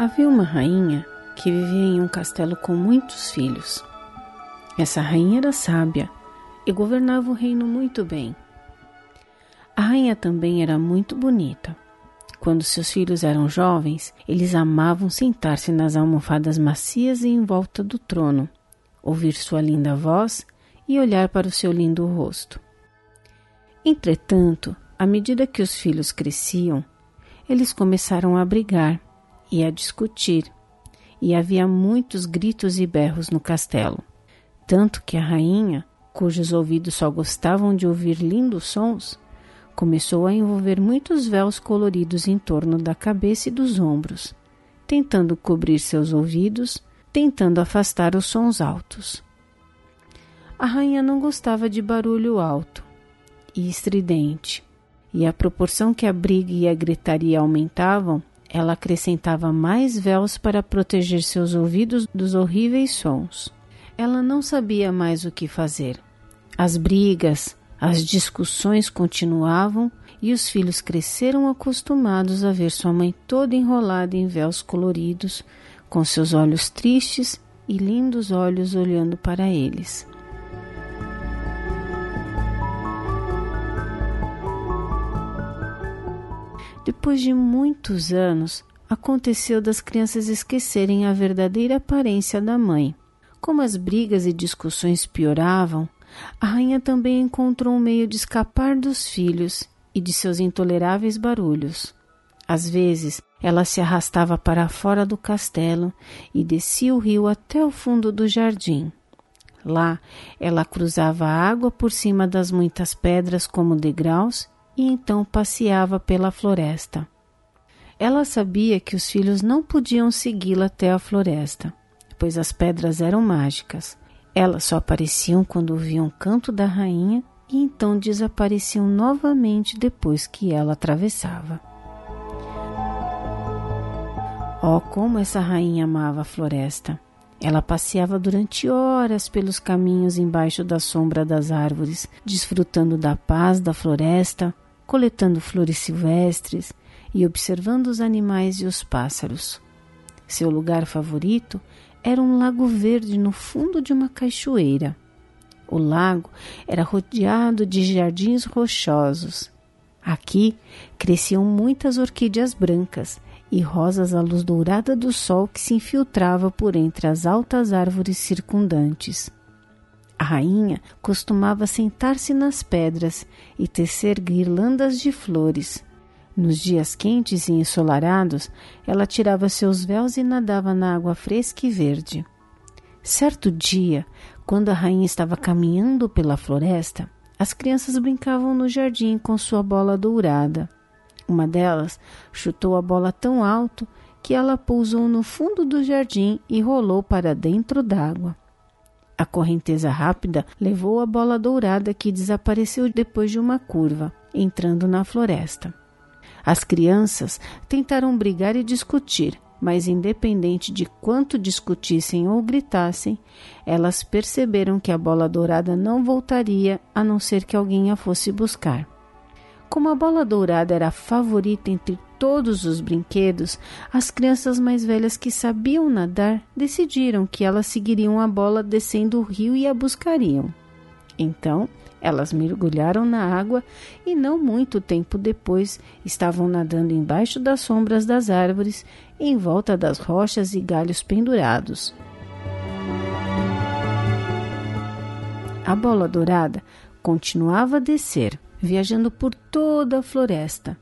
Havia uma rainha que vivia em um castelo com muitos filhos. Essa rainha era sábia e governava o reino muito bem. A rainha também era muito bonita. Quando seus filhos eram jovens, eles amavam sentar-se nas almofadas macias e em volta do trono, ouvir sua linda voz e olhar para o seu lindo rosto. Entretanto, à medida que os filhos cresciam, eles começaram a brigar e a discutir, e havia muitos gritos e berros no castelo, tanto que a rainha, cujos ouvidos só gostavam de ouvir lindos sons, começou a envolver muitos véus coloridos em torno da cabeça e dos ombros, tentando cobrir seus ouvidos, tentando afastar os sons altos. A rainha não gostava de barulho alto e estridente, e à proporção que a briga e a gritaria aumentavam, ela acrescentava mais véus para proteger seus ouvidos dos horríveis sons. Ela não sabia mais o que fazer. As brigas, as discussões continuavam e os filhos cresceram acostumados a ver sua mãe toda enrolada em véus coloridos, com seus olhos tristes e lindos olhos olhando para eles. Depois de muitos anos, aconteceu das crianças esquecerem a verdadeira aparência da mãe. Como as brigas e discussões pioravam, a rainha também encontrou um meio de escapar dos filhos e de seus intoleráveis barulhos. Às vezes, ela se arrastava para fora do castelo e descia o rio até o fundo do jardim. Lá, ela cruzava a água por cima das muitas pedras como degraus e então passeava pela floresta. Ela sabia que os filhos não podiam segui-la até a floresta, pois as pedras eram mágicas. Elas só apareciam quando ouviam o canto da rainha e então desapareciam novamente depois que ela atravessava. Oh, como essa rainha amava a floresta! Ela passeava durante horas pelos caminhos embaixo da sombra das árvores, desfrutando da paz da floresta, coletando flores silvestres e observando os animais e os pássaros. Seu lugar favorito era um lago verde no fundo de uma cachoeira. O lago era rodeado de jardins rochosos. Aqui cresciam muitas orquídeas brancas e rosas à luz dourada do sol que se infiltrava por entre as altas árvores circundantes. A rainha costumava sentar-se nas pedras e tecer guirlandas de flores. Nos dias quentes e ensolarados, ela tirava seus véus e nadava na água fresca e verde. Certo dia, quando a rainha estava caminhando pela floresta, as crianças brincavam no jardim com sua bola dourada. Uma delas chutou a bola tão alto que ela pousou no fundo do jardim e rolou para dentro d'água. A correnteza rápida levou a bola dourada que desapareceu depois de uma curva, entrando na floresta. As crianças tentaram brigar e discutir, mas independente de quanto discutissem ou gritassem, elas perceberam que a bola dourada não voltaria a não ser que alguém a fosse buscar. Como a bola dourada era a favorita entre todos os brinquedos, as crianças mais velhas que sabiam nadar decidiram que elas seguiriam a bola descendo o rio e a buscariam. Então, elas mergulharam na água e, não muito tempo depois, estavam nadando embaixo das sombras das árvores, em volta das rochas e galhos pendurados. A bola dourada continuava a descer, viajando por toda a floresta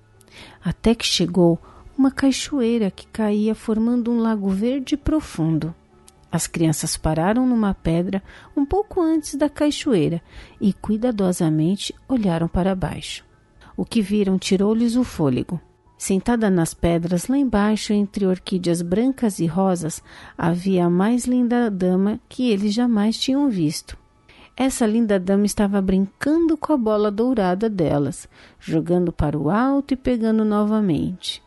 até que chegou uma cachoeira que caía formando um lago verde profundo. As crianças pararam numa pedra um pouco antes da cachoeira e cuidadosamente olharam para baixo. O que viram tirou-lhes o fôlego. Sentada nas pedras lá embaixo, entre orquídeas brancas e rosas, havia a mais linda dama que eles jamais tinham visto. Essa linda dama estava brincando com a bola dourada delas, jogando para o alto e pegando novamente.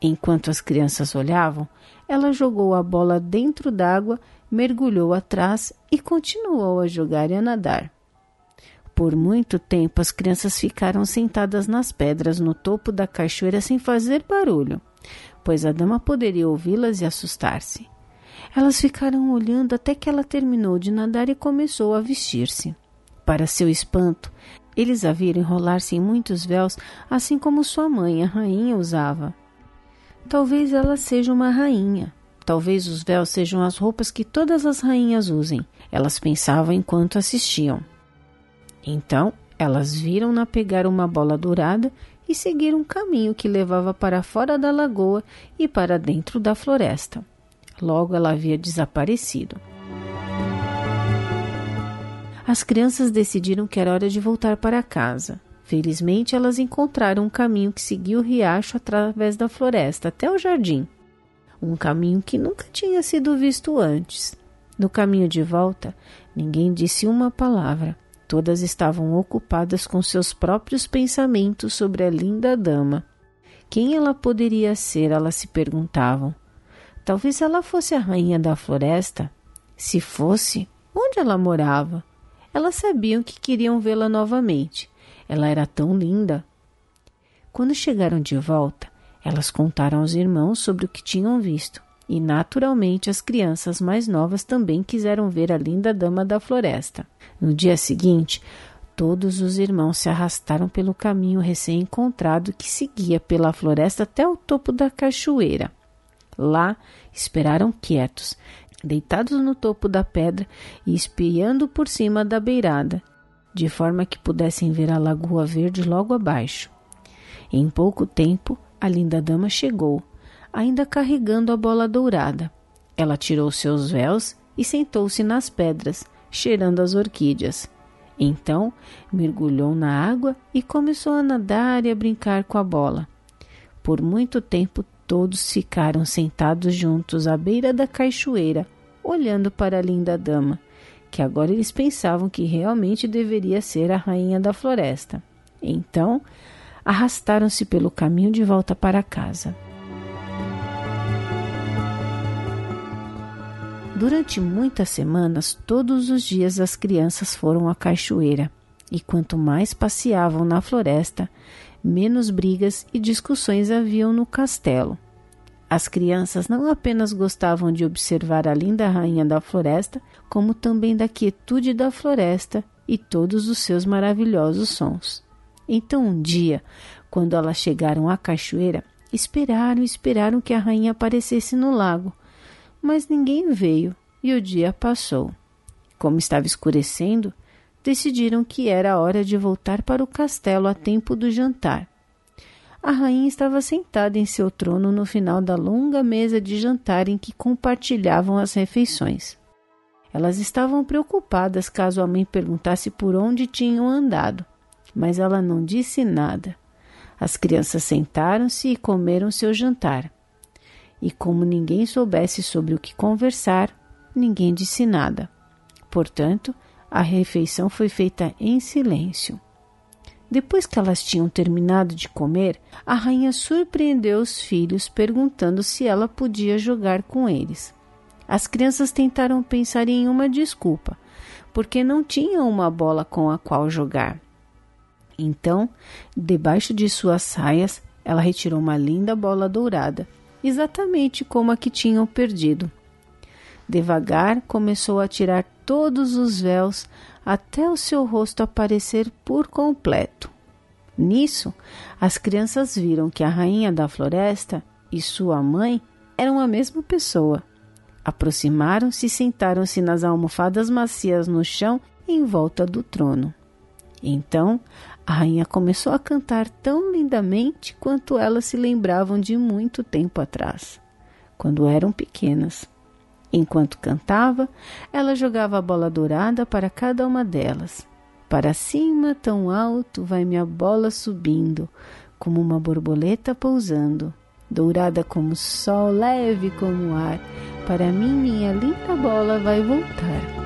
Enquanto as crianças olhavam, ela jogou a bola dentro d'água, mergulhou atrás e continuou a jogar e a nadar. Por muito tempo as crianças ficaram sentadas nas pedras no topo da cachoeira sem fazer barulho, pois a dama poderia ouvi-las e assustar-se. Elas ficaram olhando até que ela terminou de nadar e começou a vestir-se. Para seu espanto, eles a viram enrolar-se em muitos véus, assim como sua mãe, a rainha, usava. Talvez ela seja uma rainha. Talvez os véus sejam as roupas que todas as rainhas usem. Elas pensavam enquanto assistiam. Então, elas viram-na pegar uma bola dourada e seguir um caminho que levava para fora da lagoa e para dentro da floresta. Logo ela havia desaparecido. As crianças decidiram que era hora de voltar para casa. Felizmente, elas encontraram um caminho que seguia o riacho através da floresta até o jardim. Um caminho que nunca tinha sido visto antes. No caminho de volta, ninguém disse uma palavra. Todas estavam ocupadas com seus próprios pensamentos sobre a linda dama. Quem ela poderia ser, elas se perguntavam. Talvez ela fosse a rainha da floresta. Se fosse, onde ela morava? Elas sabiam que queriam vê-la novamente. Ela era tão linda. Quando chegaram de volta, elas contaram aos irmãos sobre o que tinham visto. E naturalmente as crianças mais novas também quiseram ver a linda dama da floresta. No dia seguinte, todos os irmãos se arrastaram pelo caminho recém-encontrado que seguia pela floresta até o topo da cachoeira. Lá esperaram quietos, deitados no topo da pedra e espiando por cima da beirada, de forma que pudessem ver a lagoa verde logo abaixo. Em pouco tempo, a linda dama chegou ainda carregando a bola dourada. Ela tirou seus véus e sentou-se nas pedras, cheirando as orquídeas. Então mergulhou na água e começou a nadar e a brincar com a bola. Por muito tempo todos ficaram sentados juntos à beira da cachoeira, olhando para a linda dama, que agora eles pensavam que realmente deveria ser a rainha da floresta. Então arrastaram-se pelo caminho de volta para casa. Durante muitas semanas, todos os dias as crianças foram à cachoeira, e quanto mais passeavam na floresta, menos brigas e discussões haviam no castelo. As crianças não apenas gostavam de observar a linda rainha da floresta, como também da quietude da floresta e todos os seus maravilhosos sons. Então, um dia, quando elas chegaram à cachoeira, esperaram e esperaram que a rainha aparecesse no lago mas ninguém veio e o dia passou. Como estava escurecendo, decidiram que era hora de voltar para o castelo a tempo do jantar. A rainha estava sentada em seu trono no final da longa mesa de jantar em que compartilhavam as refeições. Elas estavam preocupadas caso a mãe perguntasse por onde tinham andado, mas ela não disse nada. As crianças sentaram-se e comeram seu jantar e como ninguém soubesse sobre o que conversar, ninguém disse nada. Portanto, a refeição foi feita em silêncio. Depois que elas tinham terminado de comer, a rainha surpreendeu os filhos perguntando se ela podia jogar com eles. As crianças tentaram pensar em uma desculpa, porque não tinham uma bola com a qual jogar. Então, debaixo de suas saias, ela retirou uma linda bola dourada exatamente como a que tinham perdido. Devagar começou a tirar todos os véus até o seu rosto aparecer por completo. Nisso, as crianças viram que a rainha da floresta e sua mãe eram a mesma pessoa. Aproximaram-se e sentaram-se nas almofadas macias no chão em volta do trono. Então a rainha começou a cantar tão lindamente quanto elas se lembravam de muito tempo atrás, quando eram pequenas. Enquanto cantava, ela jogava a bola dourada para cada uma delas. Para cima, tão alto, vai minha bola subindo, como uma borboleta pousando, dourada como o sol, leve como o ar. Para mim, minha linda bola vai voltar.